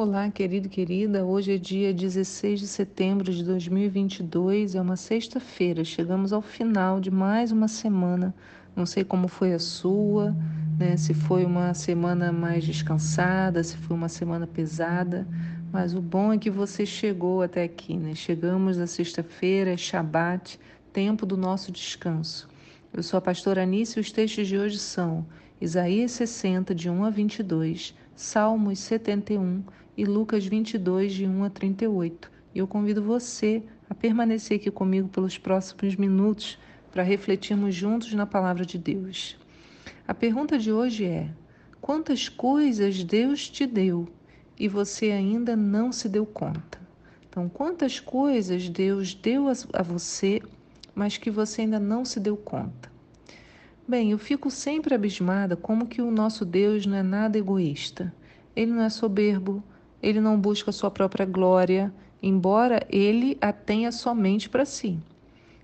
Olá, querido e querida. Hoje é dia 16 de setembro de 2022, é uma sexta-feira. Chegamos ao final de mais uma semana. Não sei como foi a sua, né? Se foi uma semana mais descansada, se foi uma semana pesada, mas o bom é que você chegou até aqui, né? Chegamos na sexta-feira, é Shabat, tempo do nosso descanso. Eu sou a pastora Anice e os textos de hoje são Isaías 60, de 1 a 22, Salmos 71 e Lucas 22, de 1 a 38. E eu convido você a permanecer aqui comigo pelos próximos minutos para refletirmos juntos na palavra de Deus. A pergunta de hoje é: quantas coisas Deus te deu e você ainda não se deu conta? Então, quantas coisas Deus deu a você, mas que você ainda não se deu conta? Bem, eu fico sempre abismada como que o nosso Deus não é nada egoísta. Ele não é soberbo, ele não busca sua própria glória, embora ele a tenha somente para si.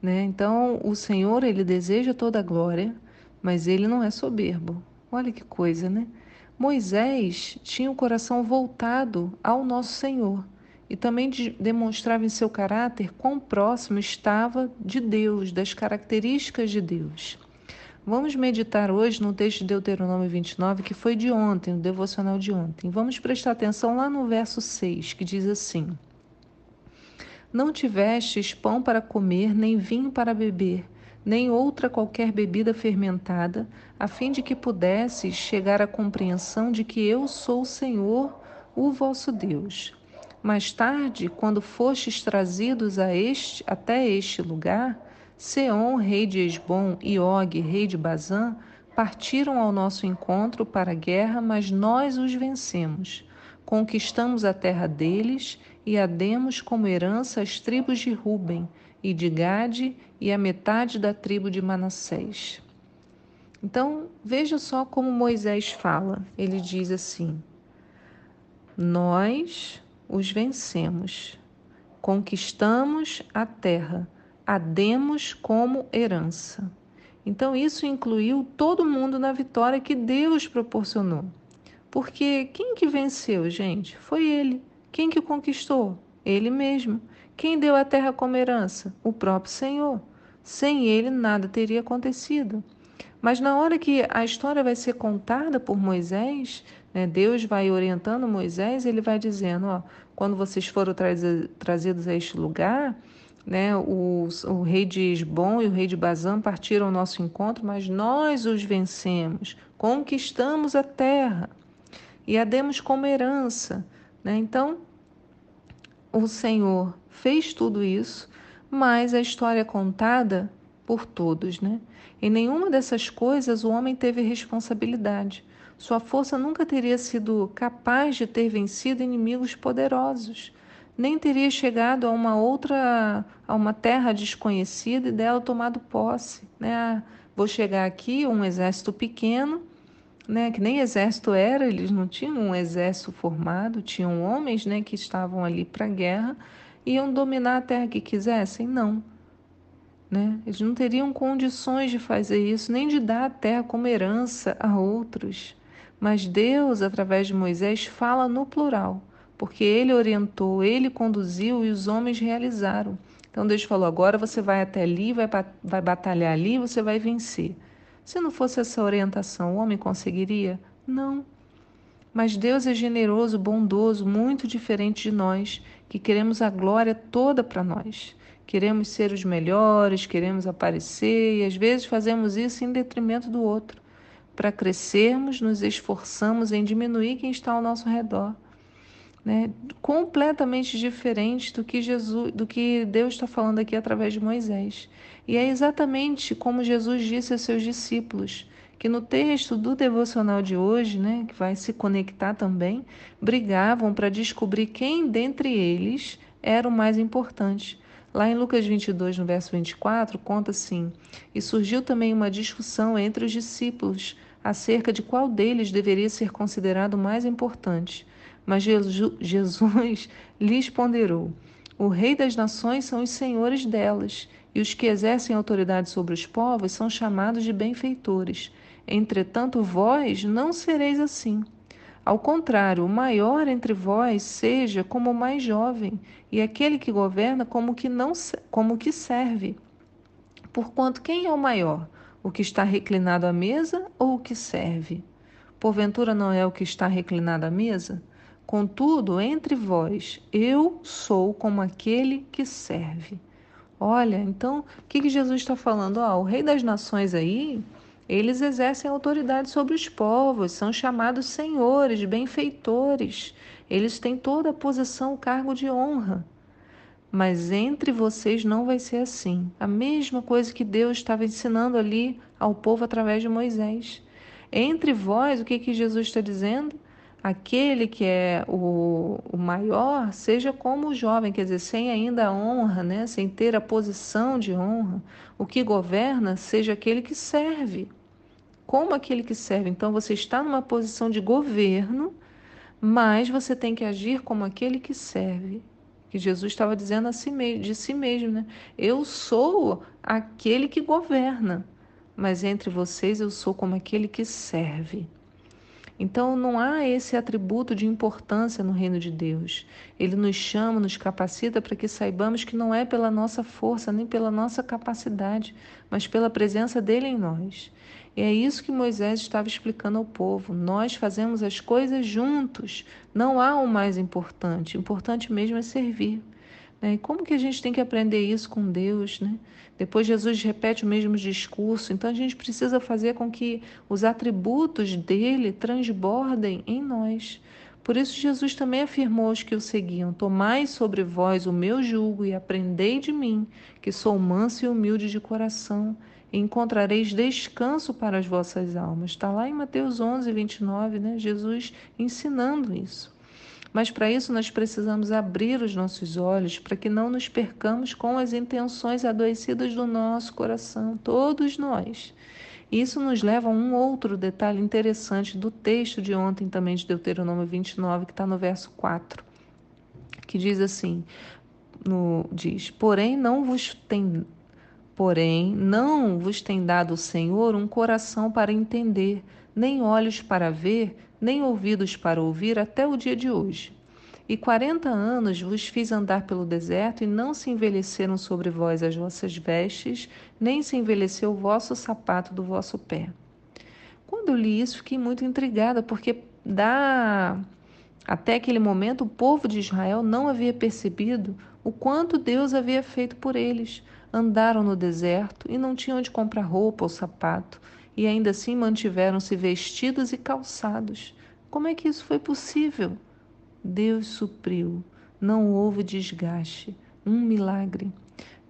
Né? Então, o Senhor, ele deseja toda a glória, mas ele não é soberbo. Olha que coisa, né? Moisés tinha o coração voltado ao nosso Senhor e também demonstrava em seu caráter quão próximo estava de Deus, das características de Deus. Vamos meditar hoje no texto de Deuteronômio 29, que foi de ontem, o devocional de ontem. Vamos prestar atenção lá no verso 6, que diz assim: Não tivestes pão para comer, nem vinho para beber, nem outra qualquer bebida fermentada, a fim de que pudesses chegar à compreensão de que eu sou o Senhor, o vosso Deus. Mais tarde, quando fostes trazidos a este, até este lugar, Seom, rei de Esbom, e Og, rei de Bazã, partiram ao nosso encontro para a guerra, mas nós os vencemos. Conquistamos a terra deles e a demos como herança às tribos de Ruben e de Gade e a metade da tribo de Manassés. Então, veja só como Moisés fala. Ele diz assim: Nós os vencemos, conquistamos a terra a demos como herança. Então, isso incluiu todo mundo na vitória que Deus proporcionou. Porque quem que venceu, gente? Foi ele. Quem que conquistou? Ele mesmo. Quem deu a terra como herança? O próprio Senhor. Sem ele, nada teria acontecido. Mas na hora que a história vai ser contada por Moisés, né, Deus vai orientando Moisés, ele vai dizendo: ó, quando vocês foram trazidos a este lugar, né? O, o rei de Esbom e o rei de Bazã partiram ao nosso encontro, mas nós os vencemos, conquistamos a terra e a demos como herança. Né? Então, o Senhor fez tudo isso, mas a história é contada por todos. Né? Em nenhuma dessas coisas o homem teve responsabilidade. Sua força nunca teria sido capaz de ter vencido inimigos poderosos nem teria chegado a uma outra, a uma terra desconhecida e dela tomado posse. Né? Ah, vou chegar aqui, um exército pequeno, né, que nem exército era, eles não tinham um exército formado, tinham homens né, que estavam ali para a guerra, iam dominar a terra que quisessem? Não. Né? Eles não teriam condições de fazer isso, nem de dar a terra como herança a outros. Mas Deus, através de Moisés, fala no plural porque ele orientou, ele conduziu e os homens realizaram. Então Deus falou: agora você vai até ali, vai, vai batalhar ali, você vai vencer. Se não fosse essa orientação, o homem conseguiria? Não. Mas Deus é generoso, bondoso, muito diferente de nós, que queremos a glória toda para nós. Queremos ser os melhores, queremos aparecer e às vezes fazemos isso em detrimento do outro. Para crescermos, nos esforçamos em diminuir quem está ao nosso redor né, completamente diferente do que Jesus, do que Deus está falando aqui através de Moisés. E é exatamente como Jesus disse a seus discípulos, que no texto do devocional de hoje, né, que vai se conectar também, brigavam para descobrir quem dentre eles era o mais importante. Lá em Lucas 22, no verso 24, conta assim: E surgiu também uma discussão entre os discípulos acerca de qual deles deveria ser considerado mais importante. Mas Jesus lhes ponderou: O Rei das nações são os senhores delas, e os que exercem autoridade sobre os povos são chamados de benfeitores. Entretanto, vós não sereis assim. Ao contrário, o maior entre vós seja como o mais jovem, e aquele que governa como que não como que serve. Porquanto quem é o maior? O que está reclinado à mesa ou o que serve? Porventura não é o que está reclinado à mesa? Contudo, entre vós, eu sou como aquele que serve. Olha, então, o que, que Jesus está falando? Ó, o rei das nações aí, eles exercem autoridade sobre os povos, são chamados senhores, benfeitores. Eles têm toda a posição, o cargo de honra. Mas entre vocês não vai ser assim. A mesma coisa que Deus estava ensinando ali ao povo através de Moisés. Entre vós, o que, que Jesus está dizendo? Aquele que é o, o maior, seja como o jovem, quer dizer, sem ainda a honra, né? sem ter a posição de honra. O que governa, seja aquele que serve como aquele que serve. Então você está numa posição de governo, mas você tem que agir como aquele que serve. Que Jesus estava dizendo a si mesmo, de si mesmo, né? Eu sou aquele que governa, mas entre vocês eu sou como aquele que serve. Então não há esse atributo de importância no reino de Deus. Ele nos chama, nos capacita para que saibamos que não é pela nossa força, nem pela nossa capacidade, mas pela presença dele em nós. E é isso que Moisés estava explicando ao povo. Nós fazemos as coisas juntos. Não há o mais importante. O importante mesmo é servir. Né? E como que a gente tem que aprender isso com Deus? Né? Depois Jesus repete o mesmo discurso. Então a gente precisa fazer com que os atributos dele transbordem em nós. Por isso Jesus também afirmou aos que o seguiam: Tomai sobre vós o meu jugo e aprendei de mim, que sou manso e humilde de coração, e encontrareis descanso para as vossas almas. Está lá em Mateus 11, 29, né? Jesus ensinando isso. Mas para isso nós precisamos abrir os nossos olhos para que não nos percamos com as intenções adoecidas do nosso coração, todos nós. Isso nos leva a um outro detalhe interessante do texto de ontem também de Deuteronômio 29, que está no verso 4, que diz assim, no, diz, porém não vos tem Porém, não vos tem dado o Senhor um coração para entender, nem olhos para ver, nem ouvidos para ouvir até o dia de hoje. E quarenta anos vos fiz andar pelo deserto, e não se envelheceram sobre vós as vossas vestes, nem se envelheceu o vosso sapato do vosso pé. Quando eu li isso, fiquei muito intrigada, porque da... até aquele momento o povo de Israel não havia percebido o quanto Deus havia feito por eles. Andaram no deserto e não tinham onde comprar roupa ou sapato e ainda assim mantiveram-se vestidos e calçados. Como é que isso foi possível? Deus supriu, não houve desgaste, um milagre.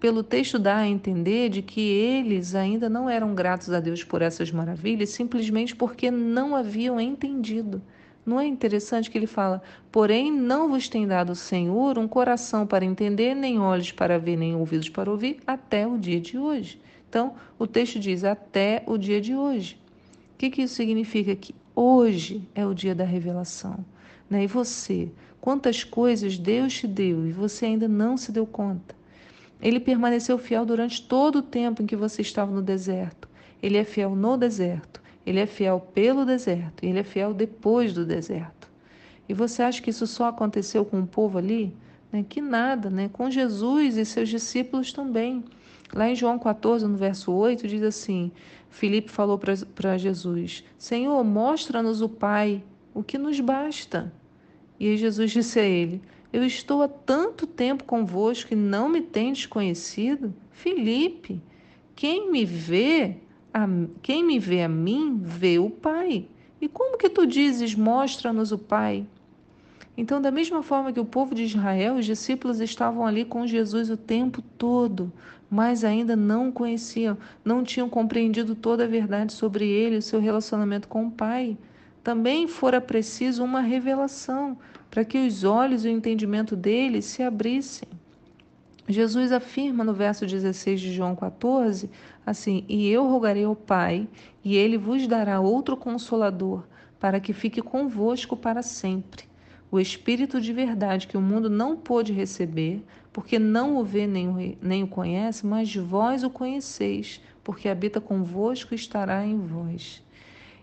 Pelo texto dá a entender de que eles ainda não eram gratos a Deus por essas maravilhas, simplesmente porque não haviam entendido. Não é interessante que ele fala: Porém, não vos tem dado o Senhor um coração para entender, nem olhos para ver, nem ouvidos para ouvir, até o dia de hoje. Então, o texto diz até o dia de hoje. O que, que isso significa? Que hoje é o dia da revelação. Né? E você, quantas coisas Deus te deu e você ainda não se deu conta? Ele permaneceu fiel durante todo o tempo em que você estava no deserto. Ele é fiel no deserto, ele é fiel pelo deserto, ele é fiel depois do deserto. E você acha que isso só aconteceu com o povo ali? Né? Que nada, né? com Jesus e seus discípulos também. Lá em João 14, no verso 8, diz assim: Filipe falou para Jesus: Senhor, mostra-nos o Pai, o que nos basta. E aí Jesus disse a ele: Eu estou há tanto tempo convosco e não me tendes conhecido? Filipe, quem me vê, a, quem me vê a mim, vê o Pai. E como que tu dizes, mostra-nos o Pai? Então, da mesma forma que o povo de Israel, os discípulos estavam ali com Jesus o tempo todo, mas ainda não conheciam, não tinham compreendido toda a verdade sobre ele, o seu relacionamento com o Pai. Também fora preciso uma revelação para que os olhos e o entendimento deles se abrissem. Jesus afirma no verso 16 de João 14, assim: E eu rogarei ao Pai, e ele vos dará outro consolador, para que fique convosco para sempre o Espírito de verdade que o mundo não pôde receber, porque não o vê nem o, conhece, mas vós o conheceis, porque habita convosco e estará em vós.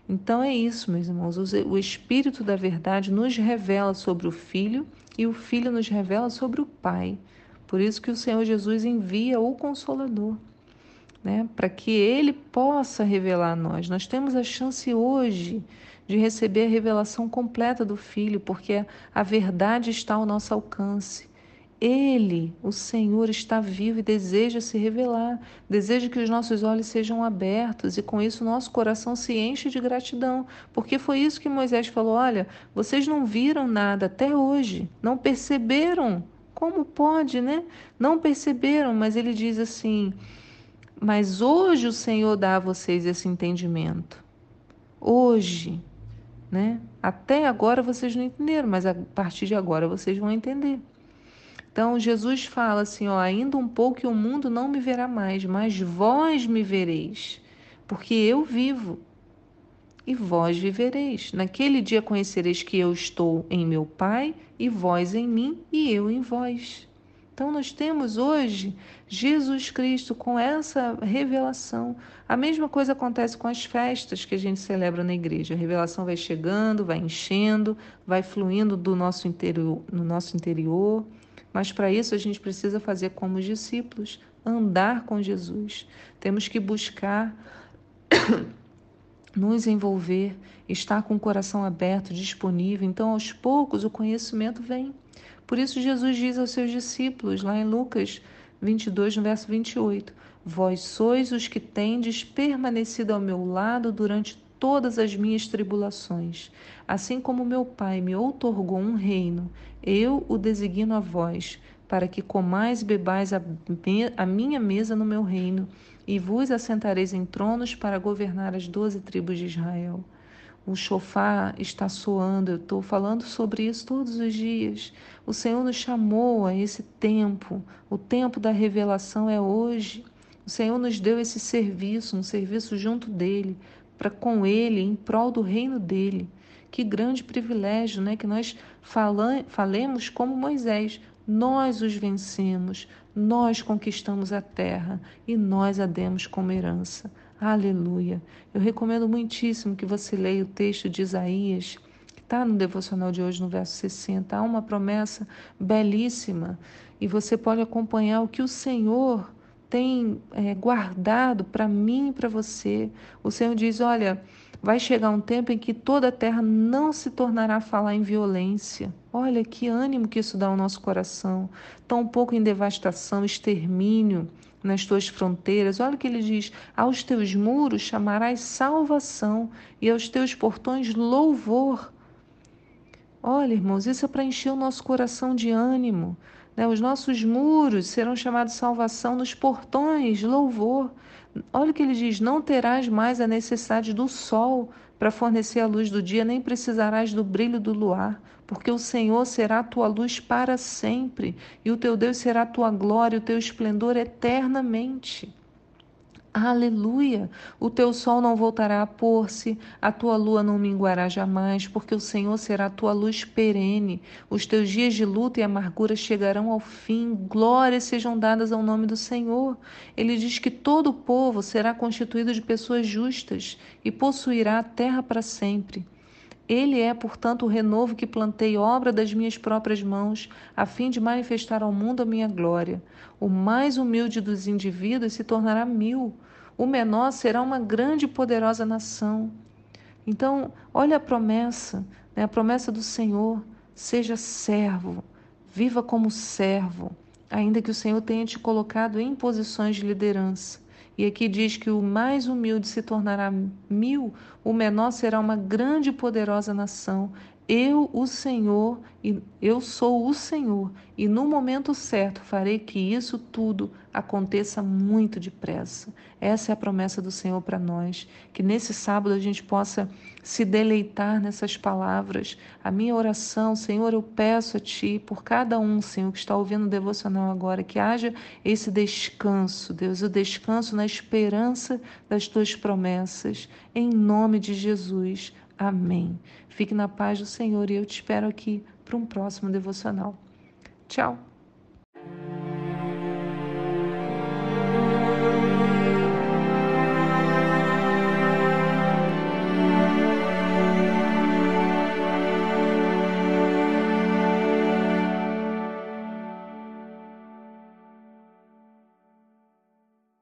Então é isso, meus irmãos. O Espírito da Verdade nos revela sobre o Filho e o Filho nos revela sobre o Pai. Por isso que o Senhor Jesus envia o Consolador, né? para que ele possa revelar a nós. Nós temos a chance hoje de receber a revelação completa do Filho, porque a verdade está ao nosso alcance. Ele, o Senhor, está vivo e deseja se revelar, deseja que os nossos olhos sejam abertos e com isso nosso coração se enche de gratidão, porque foi isso que Moisés falou: olha, vocês não viram nada até hoje, não perceberam. Como pode, né? Não perceberam, mas ele diz assim: mas hoje o Senhor dá a vocês esse entendimento. Hoje, né? Até agora vocês não entenderam, mas a partir de agora vocês vão entender. Então Jesus fala assim, ó, ainda um pouco e o mundo não me verá mais, mas vós me vereis, porque eu vivo e vós vivereis. Naquele dia conhecereis que eu estou em meu Pai e vós em mim e eu em vós. Então nós temos hoje Jesus Cristo com essa revelação. A mesma coisa acontece com as festas que a gente celebra na igreja. A revelação vai chegando, vai enchendo, vai fluindo do nosso interior, no nosso interior. Mas para isso a gente precisa fazer como os discípulos, andar com Jesus. Temos que buscar nos envolver, estar com o coração aberto, disponível. Então, aos poucos, o conhecimento vem. Por isso, Jesus diz aos seus discípulos, lá em Lucas 22, no verso 28, Vós sois os que tendes permanecido ao meu lado durante todas as minhas tribulações. Assim como meu Pai me outorgou um reino, eu o designo a vós, para que comais e bebais a, a minha mesa no meu reino, e vos assentareis em tronos para governar as doze tribos de Israel. O chofar está soando, eu estou falando sobre isso todos os dias. O Senhor nos chamou a esse tempo, o tempo da revelação é hoje. O Senhor nos deu esse serviço, um serviço junto dele, para com Ele, em prol do reino dele. Que grande privilégio, né? Que nós falemos como Moisés. Nós os vencemos, nós conquistamos a terra e nós a demos como herança. Aleluia. Eu recomendo muitíssimo que você leia o texto de Isaías, que está no devocional de hoje, no verso 60. Há uma promessa belíssima e você pode acompanhar o que o Senhor tem é, guardado para mim e para você. O Senhor diz: olha, vai chegar um tempo em que toda a terra não se tornará a falar em violência. Olha que ânimo que isso dá ao nosso coração. Tão pouco em devastação, extermínio nas tuas fronteiras. Olha o que ele diz: aos teus muros chamarás salvação e aos teus portões louvor. Olha, irmãos, isso é para encher o nosso coração de ânimo. Né? Os nossos muros serão chamados salvação, nos portões, louvor. Olha o que ele diz: não terás mais a necessidade do sol para fornecer a luz do dia, nem precisarás do brilho do luar, porque o Senhor será a tua luz para sempre, e o teu Deus será a tua glória, o teu esplendor eternamente. Aleluia! O teu sol não voltará a pôr-se, a tua lua não minguará jamais, porque o Senhor será a tua luz perene. Os teus dias de luta e amargura chegarão ao fim. Glórias sejam dadas ao nome do Senhor. Ele diz que todo o povo será constituído de pessoas justas e possuirá a terra para sempre. Ele é, portanto, o renovo que plantei, obra das minhas próprias mãos, a fim de manifestar ao mundo a minha glória. O mais humilde dos indivíduos se tornará mil, o menor será uma grande e poderosa nação. Então, olha a promessa, né? a promessa do Senhor: seja servo, viva como servo, ainda que o Senhor tenha te colocado em posições de liderança. E aqui diz que o mais humilde se tornará mil, o menor será uma grande e poderosa nação. Eu, o Senhor, e eu sou o Senhor, e no momento certo farei que isso tudo aconteça muito depressa. Essa é a promessa do Senhor para nós, que nesse sábado a gente possa se deleitar nessas palavras. A minha oração, Senhor, eu peço a ti por cada um, Senhor, que está ouvindo o devocional agora, que haja esse descanso, Deus, o descanso na esperança das tuas promessas, em nome de Jesus. Amém. Fique na paz do Senhor e eu te espero aqui para um próximo devocional. Tchau!